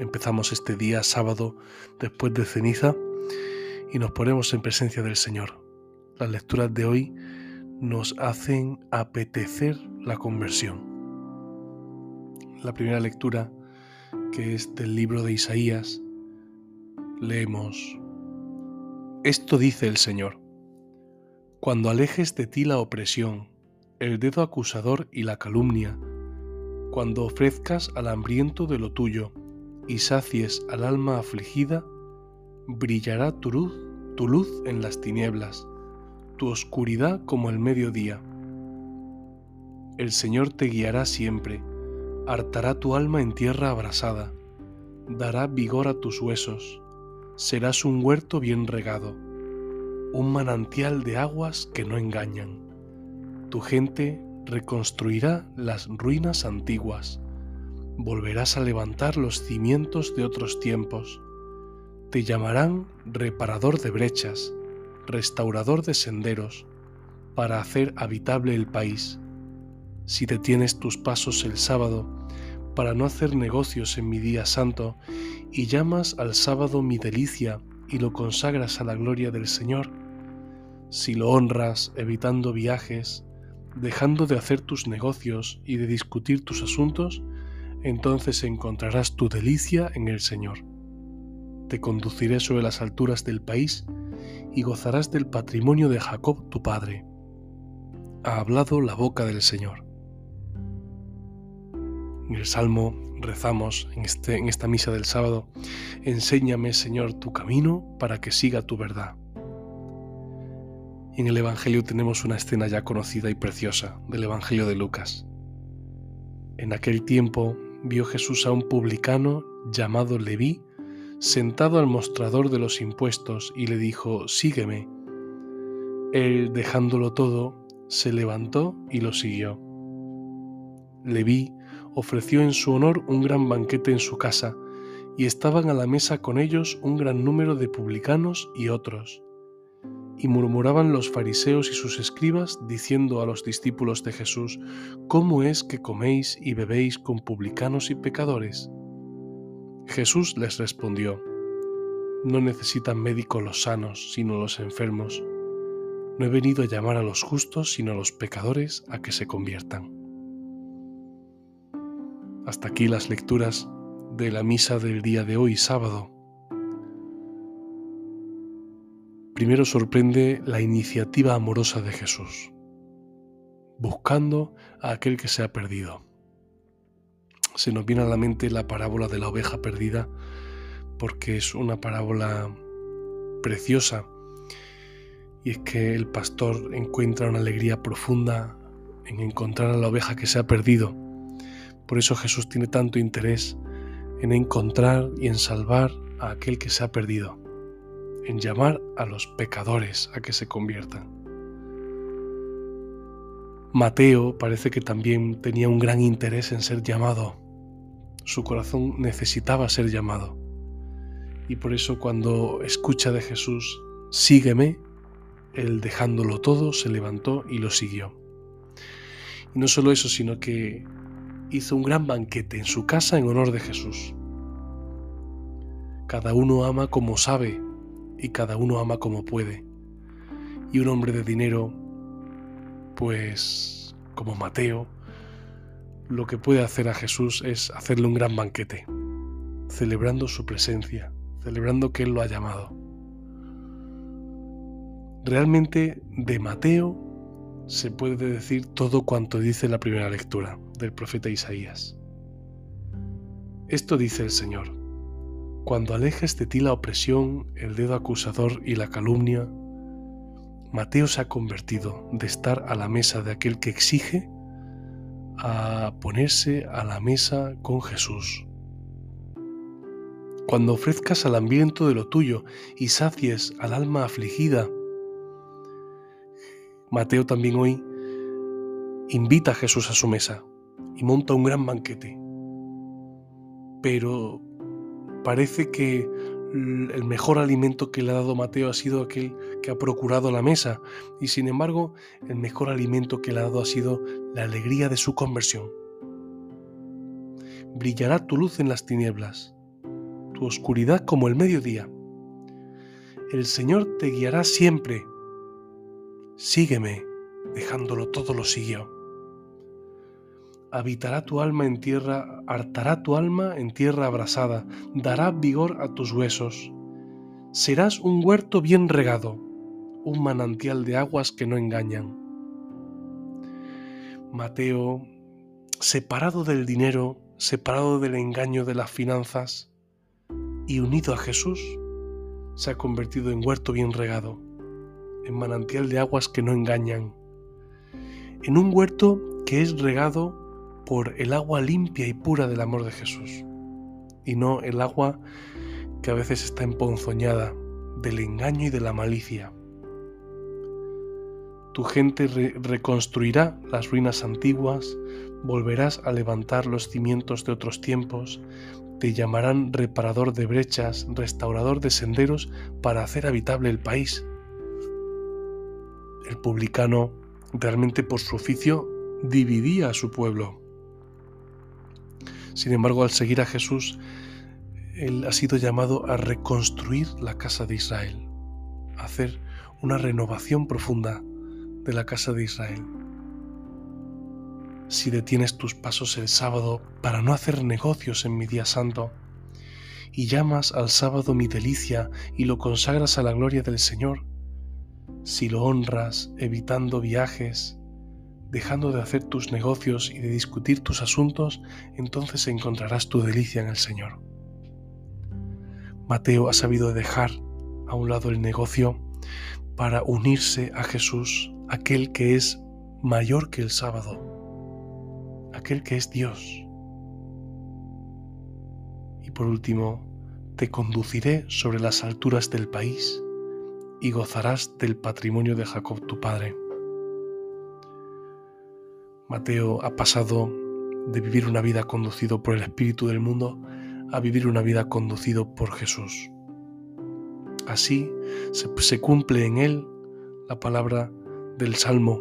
Empezamos este día sábado después de ceniza y nos ponemos en presencia del Señor. Las lecturas de hoy nos hacen apetecer la conversión. La primera lectura, que es del libro de Isaías, leemos, Esto dice el Señor, cuando alejes de ti la opresión, el dedo acusador y la calumnia, cuando ofrezcas al hambriento de lo tuyo, y sacies al alma afligida, brillará tu luz, tu luz en las tinieblas, tu oscuridad como el mediodía. El Señor te guiará siempre, hartará tu alma en tierra abrasada, dará vigor a tus huesos, serás un huerto bien regado, un manantial de aguas que no engañan. Tu gente reconstruirá las ruinas antiguas volverás a levantar los cimientos de otros tiempos. Te llamarán reparador de brechas, restaurador de senderos, para hacer habitable el país. Si detienes tus pasos el sábado, para no hacer negocios en mi día santo, y llamas al sábado mi delicia y lo consagras a la gloria del Señor, si lo honras evitando viajes, dejando de hacer tus negocios y de discutir tus asuntos, entonces encontrarás tu delicia en el Señor. Te conduciré sobre las alturas del país y gozarás del patrimonio de Jacob tu padre. Ha hablado la boca del Señor. En el Salmo rezamos en, este, en esta misa del sábado, Enséñame Señor tu camino para que siga tu verdad. en el Evangelio tenemos una escena ya conocida y preciosa del Evangelio de Lucas. En aquel tiempo vio Jesús a un publicano llamado Leví sentado al mostrador de los impuestos y le dijo, Sígueme. Él, dejándolo todo, se levantó y lo siguió. Leví ofreció en su honor un gran banquete en su casa, y estaban a la mesa con ellos un gran número de publicanos y otros y murmuraban los fariseos y sus escribas diciendo a los discípulos de Jesús, ¿cómo es que coméis y bebéis con publicanos y pecadores? Jesús les respondió, No necesitan médicos los sanos, sino los enfermos. No he venido a llamar a los justos, sino a los pecadores a que se conviertan. Hasta aquí las lecturas de la misa del día de hoy, sábado primero sorprende la iniciativa amorosa de Jesús, buscando a aquel que se ha perdido. Se nos viene a la mente la parábola de la oveja perdida porque es una parábola preciosa y es que el pastor encuentra una alegría profunda en encontrar a la oveja que se ha perdido. Por eso Jesús tiene tanto interés en encontrar y en salvar a aquel que se ha perdido en llamar a los pecadores a que se conviertan. Mateo parece que también tenía un gran interés en ser llamado. Su corazón necesitaba ser llamado. Y por eso cuando escucha de Jesús, sígueme, él dejándolo todo, se levantó y lo siguió. Y no solo eso, sino que hizo un gran banquete en su casa en honor de Jesús. Cada uno ama como sabe y cada uno ama como puede. Y un hombre de dinero, pues como Mateo, lo que puede hacer a Jesús es hacerle un gran banquete, celebrando su presencia, celebrando que Él lo ha llamado. Realmente de Mateo se puede decir todo cuanto dice la primera lectura del profeta Isaías. Esto dice el Señor. Cuando alejes de ti la opresión, el dedo acusador y la calumnia, Mateo se ha convertido de estar a la mesa de aquel que exige a ponerse a la mesa con Jesús. cuando ofrezcas al hambriento de lo tuyo y sacies al alma afligida. Mateo también hoy invita a Jesús a su mesa y monta un gran banquete. Pero parece que el mejor alimento que le ha dado Mateo ha sido aquel que ha procurado la mesa y sin embargo el mejor alimento que le ha dado ha sido la alegría de su conversión. Brillará tu luz en las tinieblas, tu oscuridad como el mediodía. El Señor te guiará siempre. Sígueme, dejándolo todo lo siguió habitará tu alma en tierra, hartará tu alma en tierra abrasada, dará vigor a tus huesos. Serás un huerto bien regado, un manantial de aguas que no engañan. Mateo, separado del dinero, separado del engaño de las finanzas y unido a Jesús, se ha convertido en huerto bien regado, en manantial de aguas que no engañan, en un huerto que es regado por el agua limpia y pura del amor de Jesús, y no el agua que a veces está emponzoñada del engaño y de la malicia. Tu gente reconstruirá las ruinas antiguas, volverás a levantar los cimientos de otros tiempos, te llamarán reparador de brechas, restaurador de senderos para hacer habitable el país. El publicano realmente por su oficio dividía a su pueblo. Sin embargo, al seguir a Jesús, él ha sido llamado a reconstruir la casa de Israel, a hacer una renovación profunda de la casa de Israel. Si detienes tus pasos el sábado para no hacer negocios en mi día santo, y llamas al sábado mi delicia y lo consagras a la gloria del Señor, si lo honras evitando viajes, dejando de hacer tus negocios y de discutir tus asuntos, entonces encontrarás tu delicia en el Señor. Mateo ha sabido dejar a un lado el negocio para unirse a Jesús, aquel que es mayor que el sábado, aquel que es Dios. Y por último, te conduciré sobre las alturas del país y gozarás del patrimonio de Jacob tu padre. Mateo ha pasado de vivir una vida conducido por el espíritu del mundo a vivir una vida conducido por Jesús. Así se, cumple en él la palabra del Salmo.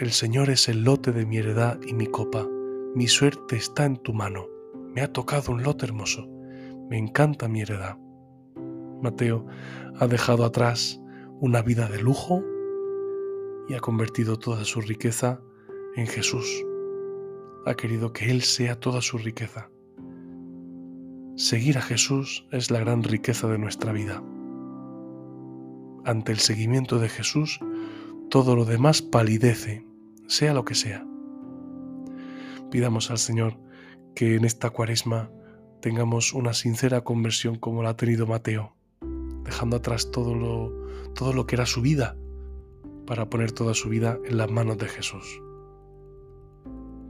El Señor es el lote de mi heredad y mi copa. Mi suerte está en tu mano. Me ha tocado un lote hermoso. Me encanta mi heredad. Mateo ha dejado atrás una vida de lujo y ha convertido toda su riqueza en Jesús. Ha querido que Él sea toda su riqueza. Seguir a Jesús es la gran riqueza de nuestra vida. Ante el seguimiento de Jesús, todo lo demás palidece, sea lo que sea. Pidamos al Señor que en esta cuaresma tengamos una sincera conversión como la ha tenido Mateo, dejando atrás todo lo, todo lo que era su vida para poner toda su vida en las manos de Jesús.